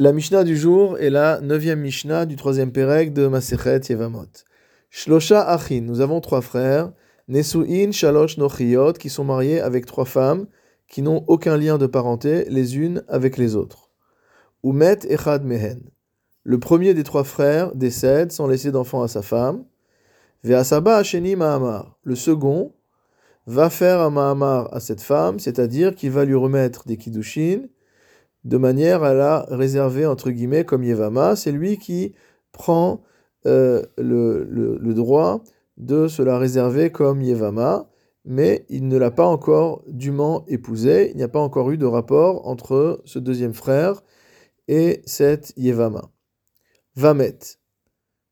La Mishnah du jour est la neuvième Mishnah du troisième Pérec de Masechet Yevamot. Shlosha Achin, nous avons trois frères, Nesu'in Shalosh Nochiyot, qui sont mariés avec trois femmes qui n'ont aucun lien de parenté les unes avec les autres. Umet Echad Mehen. Le premier des trois frères décède sans laisser d'enfant à sa femme. Ve'asaba Asheni Mahamar. Le second va faire un Mahamar à cette femme, c'est-à-dire qu'il va lui remettre des Kiddushin, de manière à la réserver entre guillemets comme Yevama. C'est lui qui prend euh, le, le, droit de se la réserver comme Yevama, mais il ne l'a pas encore dûment épousée. Il n'y a pas encore eu de rapport entre ce deuxième frère et cette Yevama. Vamet.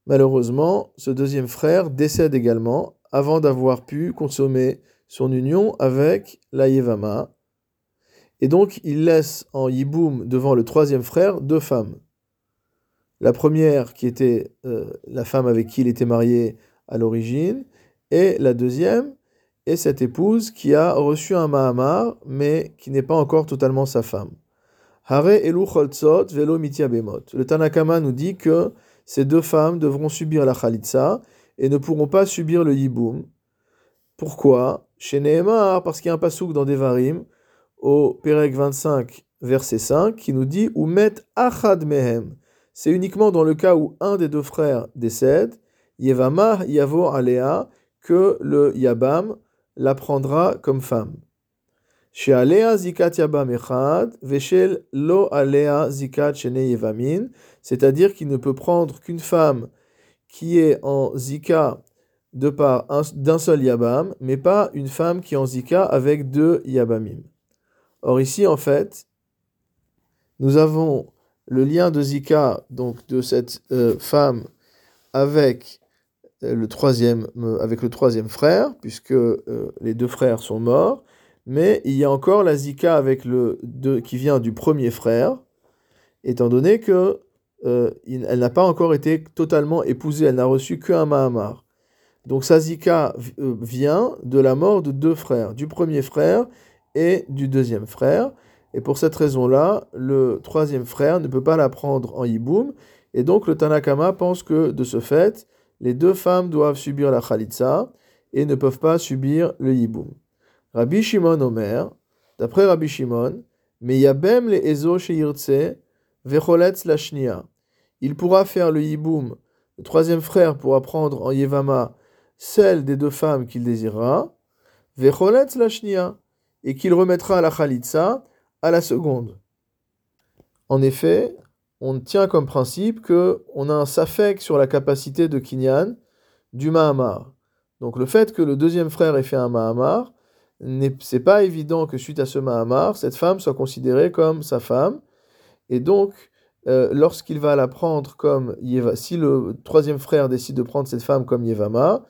Malheureusement, ce deuxième frère décède également avant d'avoir pu consommer son union avec la Yevama. Et donc, il laisse en Yiboum devant le troisième frère deux femmes. La première qui était euh, la femme avec qui il était marié à l'origine, et la deuxième est cette épouse qui a reçu un Mahamar, mais qui n'est pas encore totalement sa femme. Hare elu velo Le Tanakama nous dit que ces deux femmes devront subir la Khalitsa et ne pourront pas subir le Yiboum. Pourquoi? Chez Nehemar, parce qu'il y a un pasouk dans Devarim, au Pérec 25, verset 5, qui nous dit met achad mehem. C'est uniquement dans le cas où un des deux frères décède, Yevamah yavo alea, que le Yabam la prendra comme femme. Chez zikat yabam echad, veshel lo alea zikat shene yevamin, c'est-à-dire qu'il ne peut prendre qu'une femme qui est en zika de part d'un seul Yabam, mais pas une femme qui est en Zika avec deux Yabamim. Or ici, en fait, nous avons le lien de Zika, donc de cette euh, femme, avec euh, le troisième, euh, avec le troisième frère, puisque les deux frères sont morts, mais il y a encore la Zika avec le qui vient du premier frère, étant donné que elle n'a pas encore été totalement épousée, elle n'a reçu qu'un Mahamar. Donc sa zika vient de la mort de deux frères, du premier frère et du deuxième frère. Et pour cette raison-là, le troisième frère ne peut pas la prendre en hiboum. Et donc le Tanakama pense que de ce fait, les deux femmes doivent subir la khalitsa et ne peuvent pas subir le hiboum. Rabbi Shimon Omer, d'après Rabbi Shimon, mais yabem le ezo vecholetz Il pourra faire le hiboum. Le troisième frère pourra prendre en yevama celle des deux femmes qu'il désirera, vecholetz la et qu'il remettra la chalitza à la seconde. En effet, on tient comme principe que on a un safek sur la capacité de Kinyan du Mahamar. Donc le fait que le deuxième frère ait fait un Mahamar, c'est pas évident que suite à ce Mahamar, cette femme soit considérée comme sa femme. Et donc, euh, lorsqu'il va la prendre comme Yeva, si le troisième frère décide de prendre cette femme comme Yevama,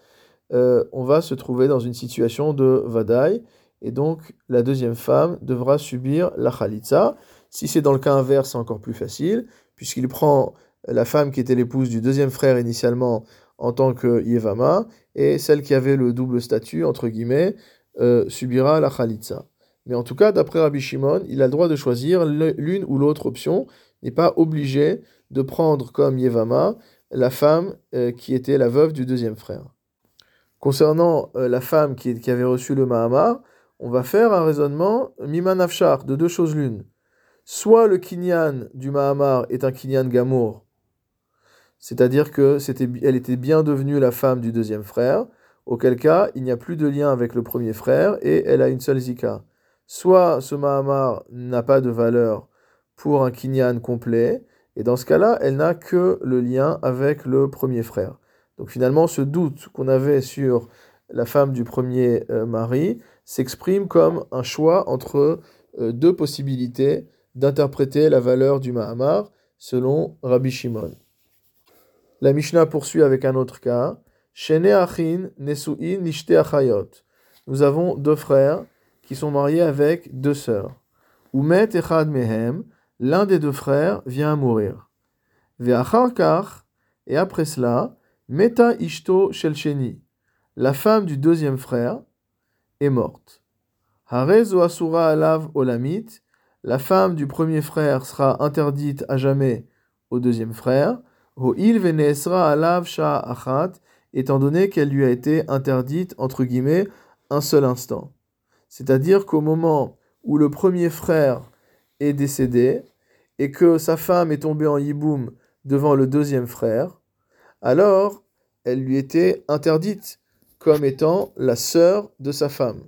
euh, on va se trouver dans une situation de vadaï, et donc la deuxième femme devra subir la khalitza. Si c'est dans le cas inverse, c'est encore plus facile, puisqu'il prend la femme qui était l'épouse du deuxième frère initialement en tant que Yevama, et celle qui avait le double statut, entre guillemets, euh, subira la khalitza. Mais en tout cas, d'après Rabbi Shimon, il a le droit de choisir l'une ou l'autre option, n'est pas obligé de prendre comme Yevama la femme euh, qui était la veuve du deuxième frère. Concernant euh, la femme qui, avait reçu le Mahamar, on va faire un raisonnement Miman Afshar, de deux choses l'une. Soit le Kinyan du Mahamar est un Kinyan Gamour, c'est-à-dire que c'était, elle était bien devenue la femme du deuxième frère, auquel cas il n'y a plus de lien avec le premier frère et elle a une seule Zika. Soit ce Mahamar n'a pas de valeur pour un Kinyan complet, et dans ce cas-là, elle n'a que le lien avec le premier frère. Donc finalement, ce doute qu'on avait sur la femme du premier euh, mari s'exprime comme un choix entre euh, deux possibilités d'interpréter la valeur du Mahamar selon Rabbi Shimon. La Mishnah poursuit avec un autre cas. Nous avons deux frères qui sont mariés avec deux sœurs. Umet echad mehem, l'un des deux frères vient à mourir. Ve'achar kach, et après cela, Meta Ishto Shelcheni, la femme du deuxième frère, est morte. Asura Alav Olamit, la femme du premier frère sera interdite à jamais au deuxième frère, alav étant donné qu'elle lui a été interdite, entre guillemets, un seul instant. C'est-à-dire qu'au moment où le premier frère est décédé et que sa femme est tombée en yiboum devant le deuxième frère, alors elle lui était interdite comme étant la sœur de sa femme.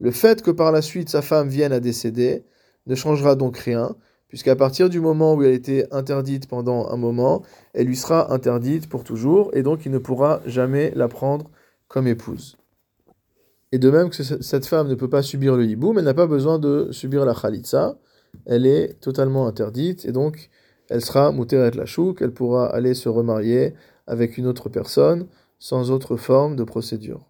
Le fait que par la suite sa femme vienne à décéder ne changera donc rien, puisqu'à partir du moment où elle était interdite pendant un moment, elle lui sera interdite pour toujours, et donc il ne pourra jamais la prendre comme épouse. Et de même que cette femme ne peut pas subir le hiboum, elle n'a pas besoin de subir la khalitsa, elle est totalement interdite, et donc elle sera muteret la chouk, elle pourra aller se remarier avec une autre personne, sans autre forme de procédure.